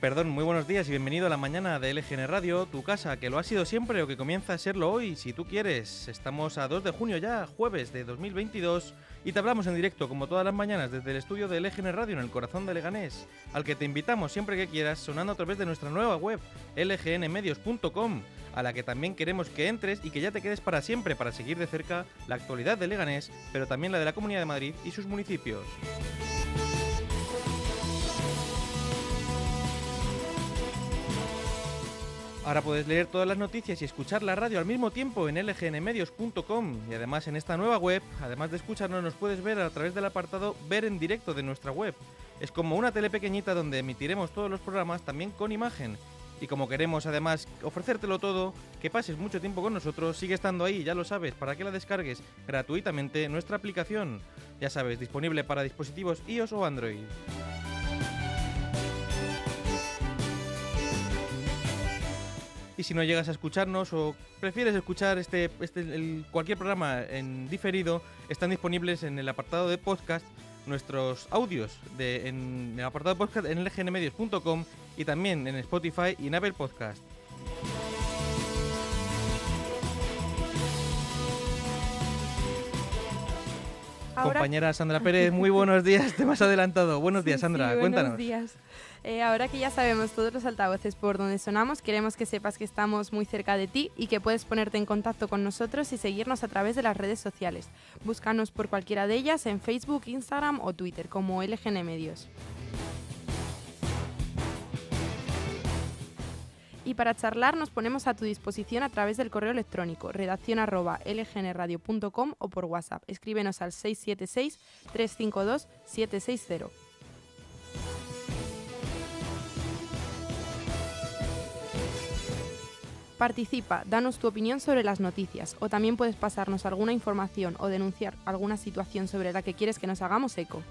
perdón, muy buenos días y bienvenido a la mañana de LGN Radio, tu casa, que lo ha sido siempre o que comienza a serlo hoy, si tú quieres. Estamos a 2 de junio ya, jueves de 2022, y te hablamos en directo, como todas las mañanas, desde el estudio de LGN Radio en el corazón de Leganés, al que te invitamos siempre que quieras, sonando a través de nuestra nueva web, lgnmedios.com, a la que también queremos que entres y que ya te quedes para siempre para seguir de cerca la actualidad de Leganés, pero también la de la Comunidad de Madrid y sus municipios. Ahora puedes leer todas las noticias y escuchar la radio al mismo tiempo en lgnmedios.com y además en esta nueva web, además de escucharnos, nos puedes ver a través del apartado Ver en directo de nuestra web. Es como una tele pequeñita donde emitiremos todos los programas también con imagen. Y como queremos además ofrecértelo todo, que pases mucho tiempo con nosotros, sigue estando ahí, ya lo sabes, para que la descargues gratuitamente nuestra aplicación. Ya sabes, disponible para dispositivos iOS o Android. Y si no llegas a escucharnos o prefieres escuchar este, este cualquier programa en diferido, están disponibles en el apartado de podcast nuestros audios de, en el apartado de podcast en lgnmedios.com y también en Spotify y en Apple Podcast. Compañera Sandra Pérez, muy buenos días, te has adelantado. Buenos días, Sandra, cuéntanos. Buenos días. Eh, ahora que ya sabemos todos los altavoces por donde sonamos, queremos que sepas que estamos muy cerca de ti y que puedes ponerte en contacto con nosotros y seguirnos a través de las redes sociales. Búscanos por cualquiera de ellas en Facebook, Instagram o Twitter como LGN Medios. Y para charlar nos ponemos a tu disposición a través del correo electrónico redacción lgnradio.com o por WhatsApp. Escríbenos al 676 352 760. Participa, danos tu opinión sobre las noticias o también puedes pasarnos alguna información o denunciar alguna situación sobre la que quieres que nos hagamos eco.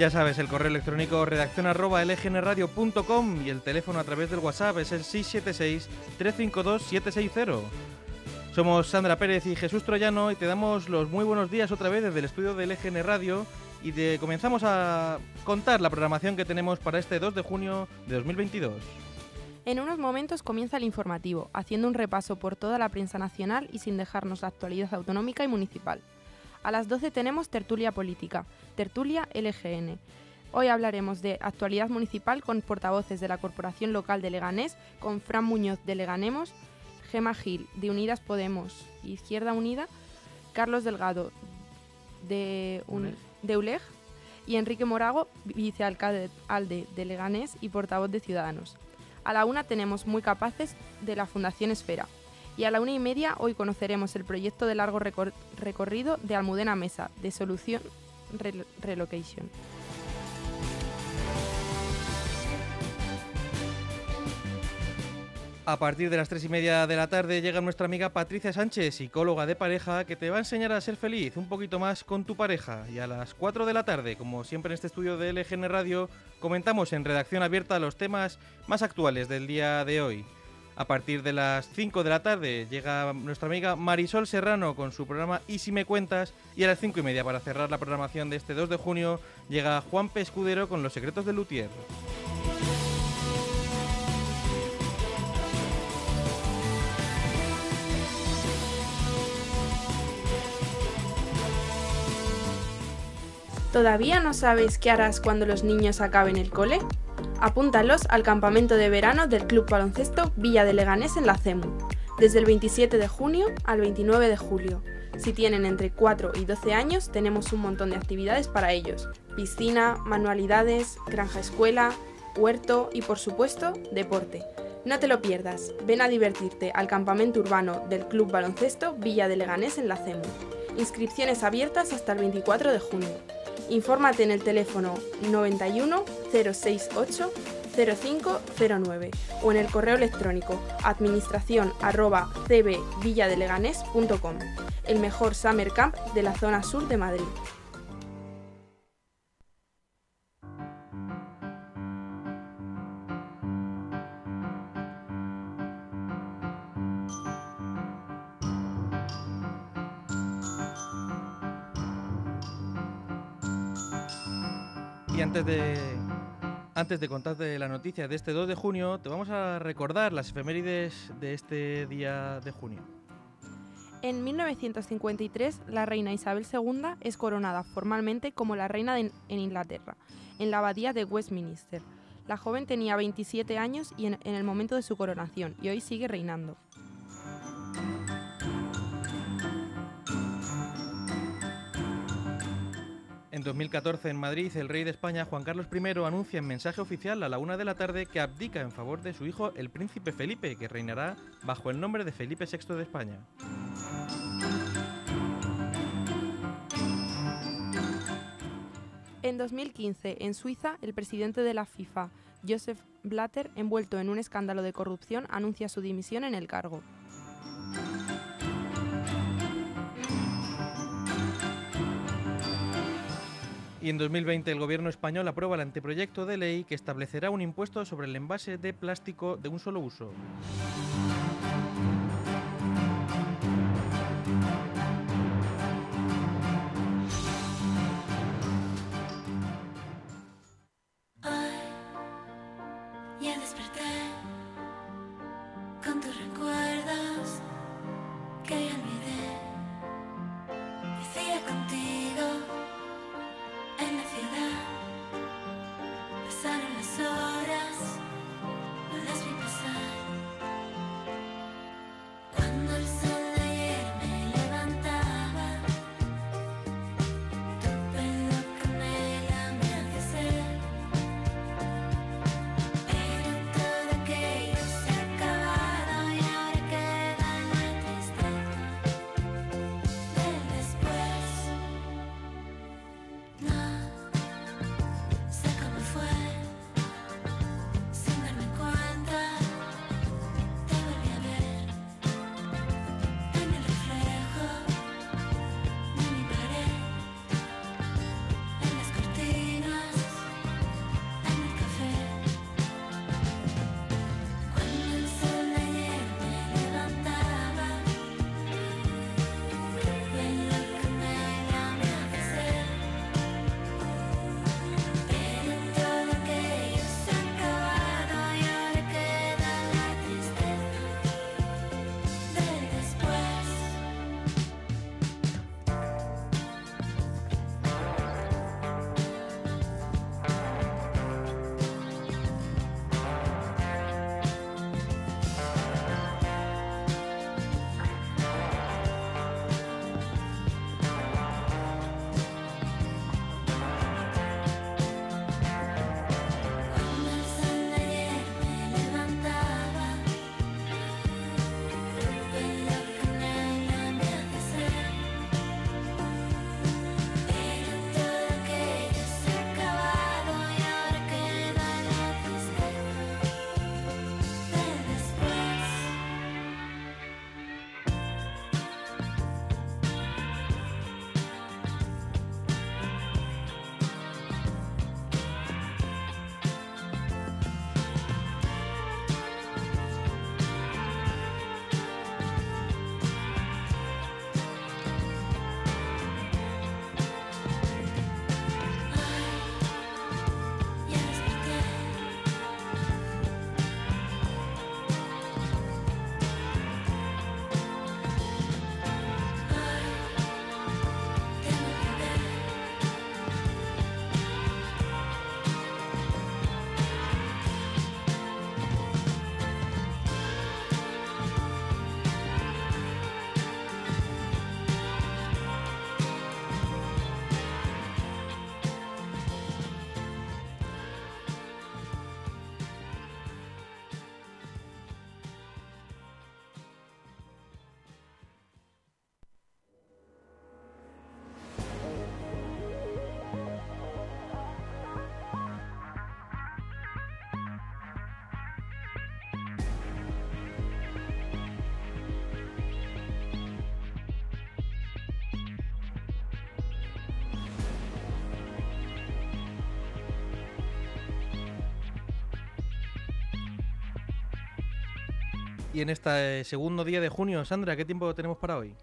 Ya sabes, el correo electrónico redacción arroba lgnradio.com y el teléfono a través del WhatsApp es el 676-352-760. Somos Sandra Pérez y Jesús Troyano y te damos los muy buenos días otra vez desde el estudio del LGN Radio y de, comenzamos a contar la programación que tenemos para este 2 de junio de 2022. En unos momentos comienza el informativo, haciendo un repaso por toda la prensa nacional y sin dejarnos la actualidad autonómica y municipal. A las 12 tenemos tertulia política, tertulia LGN. Hoy hablaremos de actualidad municipal con portavoces de la Corporación Local de Leganés, con Fran Muñoz de Leganemos, Gema Gil de Unidas Podemos Izquierda Unida, Carlos Delgado de, de ULEG y Enrique Morago, vicealcalde de Leganés y portavoz de Ciudadanos. A la una tenemos muy capaces de la Fundación Esfera. Y a la una y media hoy conoceremos el proyecto de largo recorrido de Almudena Mesa, de Solución Relocation. A partir de las tres y media de la tarde llega nuestra amiga Patricia Sánchez, psicóloga de pareja, que te va a enseñar a ser feliz un poquito más con tu pareja. Y a las 4 de la tarde, como siempre en este estudio de LGN Radio, comentamos en redacción abierta los temas más actuales del día de hoy. A partir de las 5 de la tarde llega nuestra amiga Marisol Serrano con su programa Y si me cuentas. Y a las 5 y media, para cerrar la programación de este 2 de junio, llega Juan Pescudero con Los secretos de Luthier. ¿Todavía no sabes qué harás cuando los niños acaben el cole? Apúntalos al campamento de verano del Club Baloncesto Villa de Leganés en la CEMU, desde el 27 de junio al 29 de julio. Si tienen entre 4 y 12 años, tenemos un montón de actividades para ellos. Piscina, manualidades, granja escuela, huerto y por supuesto, deporte. No te lo pierdas, ven a divertirte al campamento urbano del Club Baloncesto Villa de Leganés en la CEMU. Inscripciones abiertas hasta el 24 de junio. Infórmate en el teléfono 91 068 0509 o en el correo electrónico administración arroba el mejor summer camp de la zona sur de Madrid. Antes de, antes de contarte la noticia de este 2 de junio, te vamos a recordar las efemérides de este día de junio. En 1953, la reina Isabel II es coronada formalmente como la reina de, en Inglaterra, en la abadía de Westminster. La joven tenía 27 años y en, en el momento de su coronación, y hoy sigue reinando. En 2014 en Madrid, el rey de España, Juan Carlos I, anuncia en mensaje oficial a la una de la tarde que abdica en favor de su hijo, el príncipe Felipe, que reinará bajo el nombre de Felipe VI de España. En 2015, en Suiza, el presidente de la FIFA, Joseph Blatter, envuelto en un escándalo de corrupción, anuncia su dimisión en el cargo. Y en 2020 el gobierno español aprueba el anteproyecto de ley que establecerá un impuesto sobre el envase de plástico de un solo uso. sorry Y en este segundo día de junio, Sandra, ¿qué tiempo tenemos para hoy?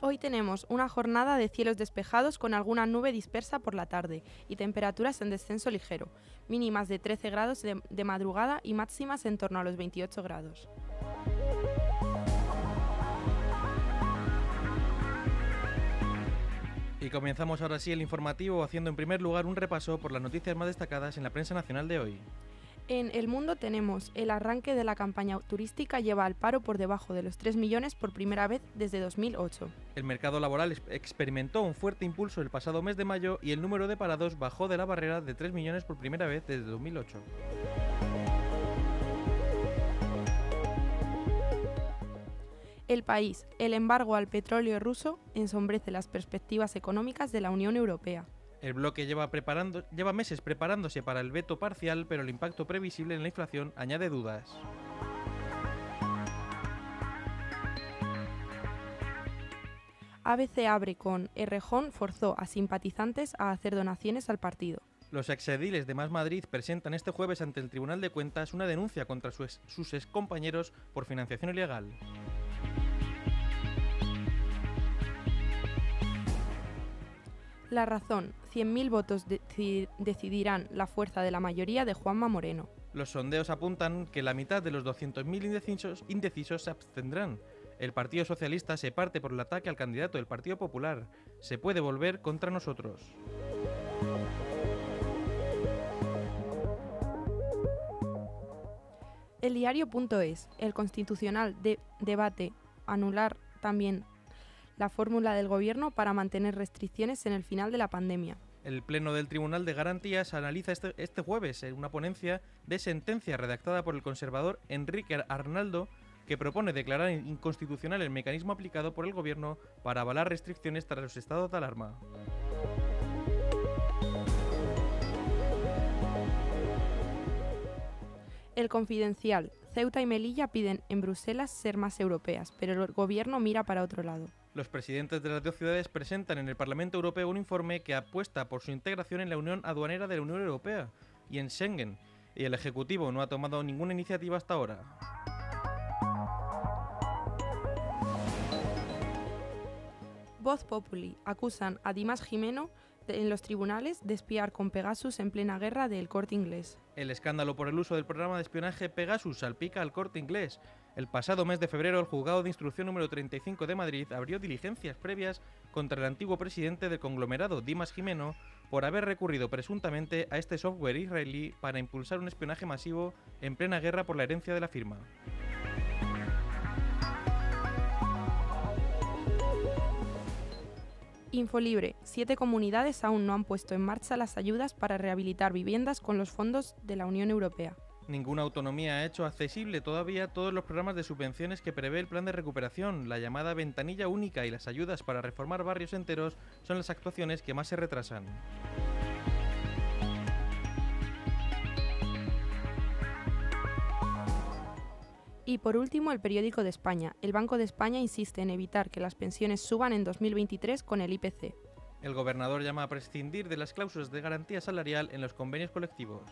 Hoy tenemos una jornada de cielos despejados con alguna nube dispersa por la tarde y temperaturas en descenso ligero, mínimas de 13 grados de, de madrugada y máximas en torno a los 28 grados. Y comenzamos ahora sí el informativo haciendo en primer lugar un repaso por las noticias más destacadas en la prensa nacional de hoy. En el mundo tenemos el arranque de la campaña turística lleva al paro por debajo de los 3 millones por primera vez desde 2008. El mercado laboral ex- experimentó un fuerte impulso el pasado mes de mayo y el número de parados bajó de la barrera de 3 millones por primera vez desde 2008. El país, el embargo al petróleo ruso ensombrece las perspectivas económicas de la Unión Europea. El bloque lleva, preparando, lleva meses preparándose para el veto parcial, pero el impacto previsible en la inflación añade dudas. ABC abre con Errejón forzó a simpatizantes a hacer donaciones al partido. Los exediles de Más Madrid presentan este jueves ante el Tribunal de Cuentas una denuncia contra su ex- sus excompañeros por financiación ilegal. La razón, 100.000 votos deci- decidirán la fuerza de la mayoría de Juanma Moreno. Los sondeos apuntan que la mitad de los 200.000 indecisos, indecisos se abstendrán. El Partido Socialista se parte por el ataque al candidato del Partido Popular. Se puede volver contra nosotros. El diario.es, el constitucional de debate anular también la fórmula del gobierno para mantener restricciones en el final de la pandemia. El Pleno del Tribunal de Garantías analiza este, este jueves en una ponencia de sentencia redactada por el conservador Enrique Arnaldo que propone declarar inconstitucional el mecanismo aplicado por el gobierno para avalar restricciones tras los estados de alarma. El confidencial, Ceuta y Melilla piden en Bruselas ser más europeas, pero el gobierno mira para otro lado. Los presidentes de las dos ciudades presentan en el Parlamento Europeo un informe que apuesta por su integración en la Unión Aduanera de la Unión Europea y en Schengen, y el Ejecutivo no ha tomado ninguna iniciativa hasta ahora. Voz Populi acusan a Dimas Jimeno de- en los tribunales de espiar con Pegasus en plena guerra del corte inglés. El escándalo por el uso del programa de espionaje Pegasus salpica al corte inglés. El pasado mes de febrero, el juzgado de instrucción número 35 de Madrid abrió diligencias previas contra el antiguo presidente del conglomerado, Dimas Jimeno, por haber recurrido presuntamente a este software israelí para impulsar un espionaje masivo en plena guerra por la herencia de la firma. Infolibre, siete comunidades aún no han puesto en marcha las ayudas para rehabilitar viviendas con los fondos de la Unión Europea. Ninguna autonomía ha hecho accesible todavía todos los programas de subvenciones que prevé el plan de recuperación. La llamada ventanilla única y las ayudas para reformar barrios enteros son las actuaciones que más se retrasan. Y por último, el periódico de España. El Banco de España insiste en evitar que las pensiones suban en 2023 con el IPC. El gobernador llama a prescindir de las cláusulas de garantía salarial en los convenios colectivos.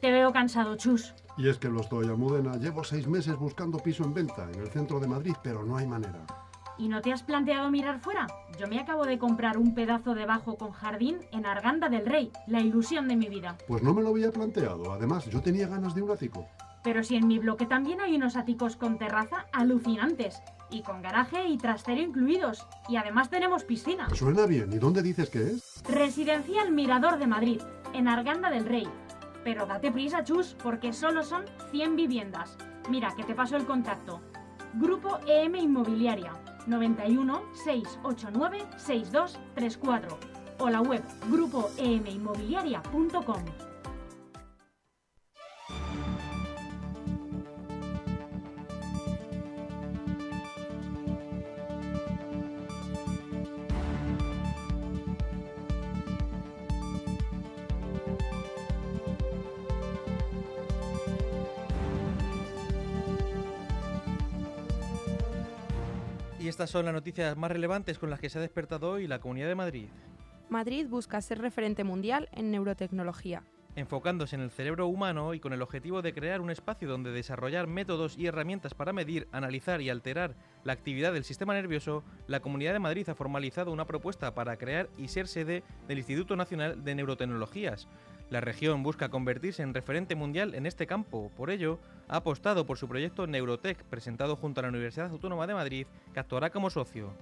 Te veo cansado, Chus. Y es que lo estoy, Almudena. Llevo seis meses buscando piso en venta en el centro de Madrid, pero no hay manera. ¿Y no te has planteado mirar fuera? Yo me acabo de comprar un pedazo de bajo con jardín en Arganda del Rey, la ilusión de mi vida. Pues no me lo había planteado. Además, yo tenía ganas de un ático. Pero si en mi bloque también hay unos áticos con terraza alucinantes, y con garaje y trastero incluidos, y además tenemos piscina. Suena bien. ¿Y dónde dices que es? Residencial Mirador de Madrid, en Arganda del Rey. Pero date prisa, Chus, porque solo son 100 viviendas. Mira, que te paso el contacto. Grupo EM Inmobiliaria, 91 689 6234 o la web grupoeminmobiliaria.com. estas son las noticias más relevantes con las que se ha despertado hoy la Comunidad de Madrid. Madrid busca ser referente mundial en neurotecnología. enfocándose en el cerebro humano y con el objetivo de crear un espacio donde desarrollar métodos y herramientas para medir, analizar y alterar la actividad del sistema nervioso, la Comunidad de Madrid ha formalizado una propuesta para crear y ser sede del Instituto Nacional de Neurotecnologías. La región busca convertirse en referente mundial en este campo, por ello, ha apostado por su proyecto Neurotech, presentado junto a la Universidad Autónoma de Madrid, que actuará como socio.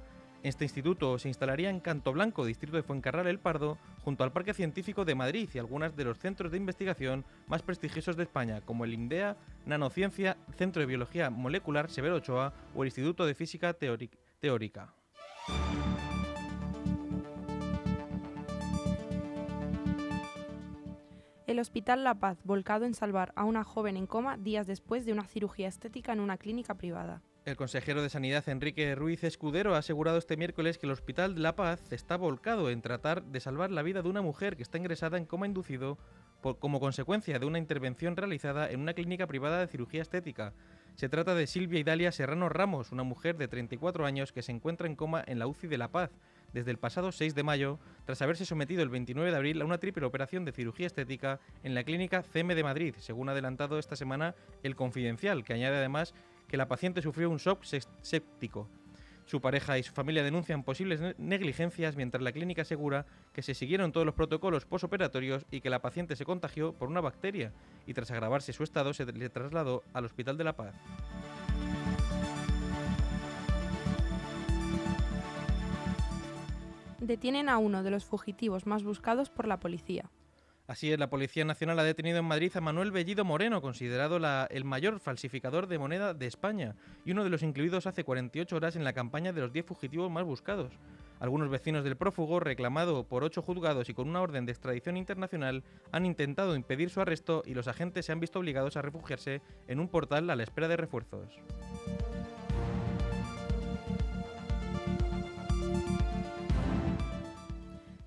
Este instituto se instalaría en Canto Blanco, distrito de Fuencarral El Pardo, junto al Parque Científico de Madrid y algunos de los centros de investigación más prestigiosos de España, como el INDEA, Nanociencia, Centro de Biología Molecular Severo Ochoa o el Instituto de Física Teóric- Teórica. El Hospital La Paz, volcado en salvar a una joven en coma días después de una cirugía estética en una clínica privada. El consejero de Sanidad Enrique Ruiz Escudero ha asegurado este miércoles que el Hospital de La Paz está volcado en tratar de salvar la vida de una mujer que está ingresada en coma inducido como consecuencia de una intervención realizada en una clínica privada de cirugía estética. Se trata de Silvia Idalia Serrano Ramos, una mujer de 34 años que se encuentra en coma en la UCI de La Paz desde el pasado 6 de mayo, tras haberse sometido el 29 de abril a una triple operación de cirugía estética en la clínica CM de Madrid, según ha adelantado esta semana el Confidencial, que añade además que la paciente sufrió un shock séptico. Su pareja y su familia denuncian posibles ne- negligencias mientras la clínica asegura que se siguieron todos los protocolos posoperatorios y que la paciente se contagió por una bacteria y tras agravarse su estado se le trasladó al Hospital de la Paz. Detienen a uno de los fugitivos más buscados por la policía. Así es, la Policía Nacional ha detenido en Madrid a Manuel Bellido Moreno, considerado el mayor falsificador de moneda de España y uno de los incluidos hace 48 horas en la campaña de los 10 fugitivos más buscados. Algunos vecinos del prófugo, reclamado por ocho juzgados y con una orden de extradición internacional, han intentado impedir su arresto y los agentes se han visto obligados a refugiarse en un portal a la espera de refuerzos.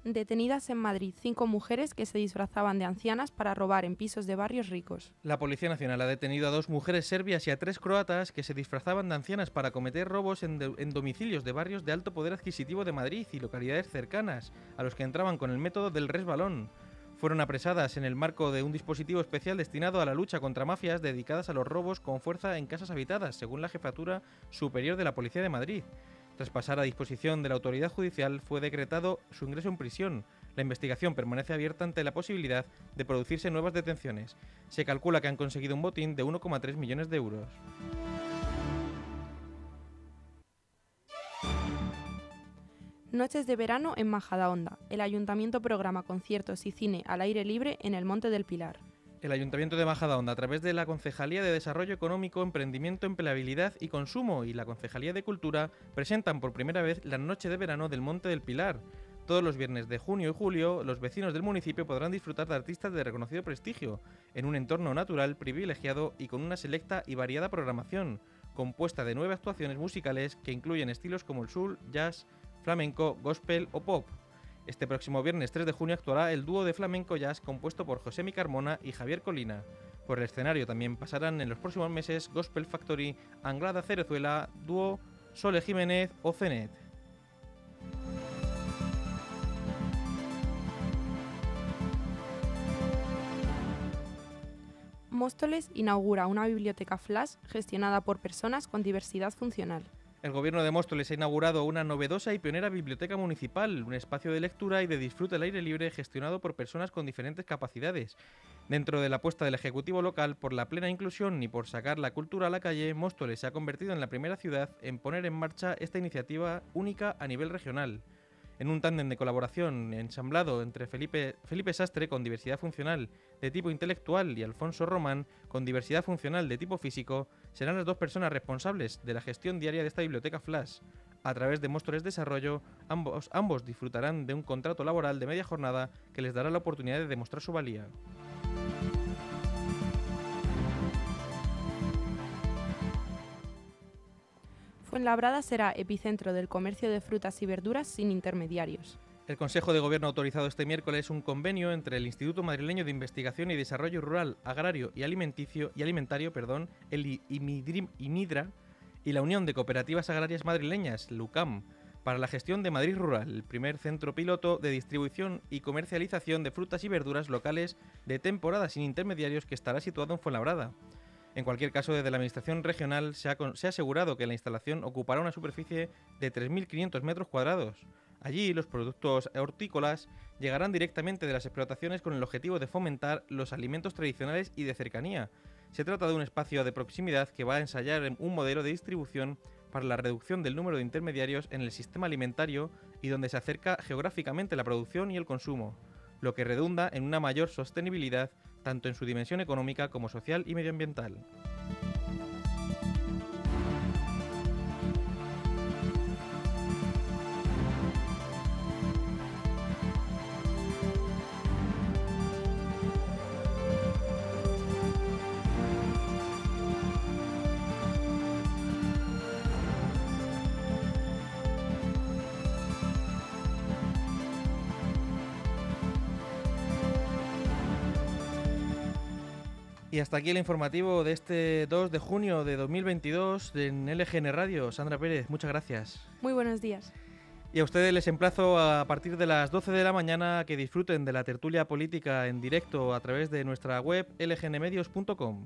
Detenidas en Madrid cinco mujeres que se disfrazaban de ancianas para robar en pisos de barrios ricos. La Policía Nacional ha detenido a dos mujeres serbias y a tres croatas que se disfrazaban de ancianas para cometer robos en, en domicilios de barrios de alto poder adquisitivo de Madrid y localidades cercanas, a los que entraban con el método del resbalón. Fueron apresadas en el marco de un dispositivo especial destinado a la lucha contra mafias dedicadas a los robos con fuerza en casas habitadas, según la Jefatura Superior de la Policía de Madrid. Tras pasar a disposición de la autoridad judicial, fue decretado su ingreso en prisión. La investigación permanece abierta ante la posibilidad de producirse nuevas detenciones. Se calcula que han conseguido un botín de 1,3 millones de euros. Noches de verano en Majadahonda. El ayuntamiento programa conciertos y cine al aire libre en el Monte del Pilar. El Ayuntamiento de Majadahonda, a través de la Concejalía de Desarrollo Económico, Emprendimiento, Empleabilidad y Consumo y la Concejalía de Cultura, presentan por primera vez la Noche de Verano del Monte del Pilar. Todos los viernes de junio y julio, los vecinos del municipio podrán disfrutar de artistas de reconocido prestigio, en un entorno natural, privilegiado y con una selecta y variada programación, compuesta de nueve actuaciones musicales que incluyen estilos como el soul, jazz, flamenco, gospel o pop. Este próximo viernes 3 de junio actuará el dúo de flamenco jazz compuesto por José Mi Carmona y Javier Colina. Por el escenario también pasarán en los próximos meses Gospel Factory, Anglada Cerezuela, dúo Sole Jiménez o Cenet. Móstoles inaugura una biblioteca flash gestionada por personas con diversidad funcional. El gobierno de Móstoles ha inaugurado una novedosa y pionera biblioteca municipal, un espacio de lectura y de disfrute al aire libre gestionado por personas con diferentes capacidades. Dentro de la apuesta del Ejecutivo local por la plena inclusión y por sacar la cultura a la calle, Móstoles se ha convertido en la primera ciudad en poner en marcha esta iniciativa única a nivel regional. En un tándem de colaboración ensamblado entre Felipe, Sastre con diversidad funcional de tipo intelectual y Alfonso Román con diversidad funcional de tipo físico, serán las dos personas responsables de la gestión diaria de esta biblioteca Flash. A través de Móstoles Desarrollo, ambos disfrutarán de un contrato laboral de media jornada que les dará la oportunidad de demostrar su valía. Fuenlabrada será epicentro del comercio de frutas y verduras sin intermediarios. El Consejo de Gobierno ha autorizado este miércoles un convenio entre el Instituto Madrileño de Investigación y Desarrollo Rural, Agrario y Alimenticio y Alimentario, perdón, el IMIDRA, y la Unión de Cooperativas Agrarias Madrileñas, LUCAM, para la gestión de Madrid Rural, el primer centro piloto de distribución y comercialización de frutas y verduras locales de temporada sin intermediarios que estará situado en Fuenlabrada. En cualquier caso, desde la Administración Regional se ha, asegurado que la instalación ocupará una superficie de 3.500 metros cuadrados. Allí, los productos hortícolas llegarán directamente de las explotaciones con el objetivo de fomentar los alimentos tradicionales y de cercanía. Se trata de un espacio de proximidad que va a ensayar un modelo de distribución para la reducción del número de intermediarios en el sistema alimentario y donde se acerca geográficamente la producción y el consumo, lo que redunda en una mayor sostenibilidad tanto en su dimensión económica como social y medioambiental. Y hasta aquí el informativo de este 2 de junio de 2022 en LGN Radio. Sandra Pérez, muchas gracias. Muy buenos días. Y a ustedes les emplazo a partir de las 12 de la mañana que disfruten de la tertulia política en directo a través de nuestra web lgnmedios.com.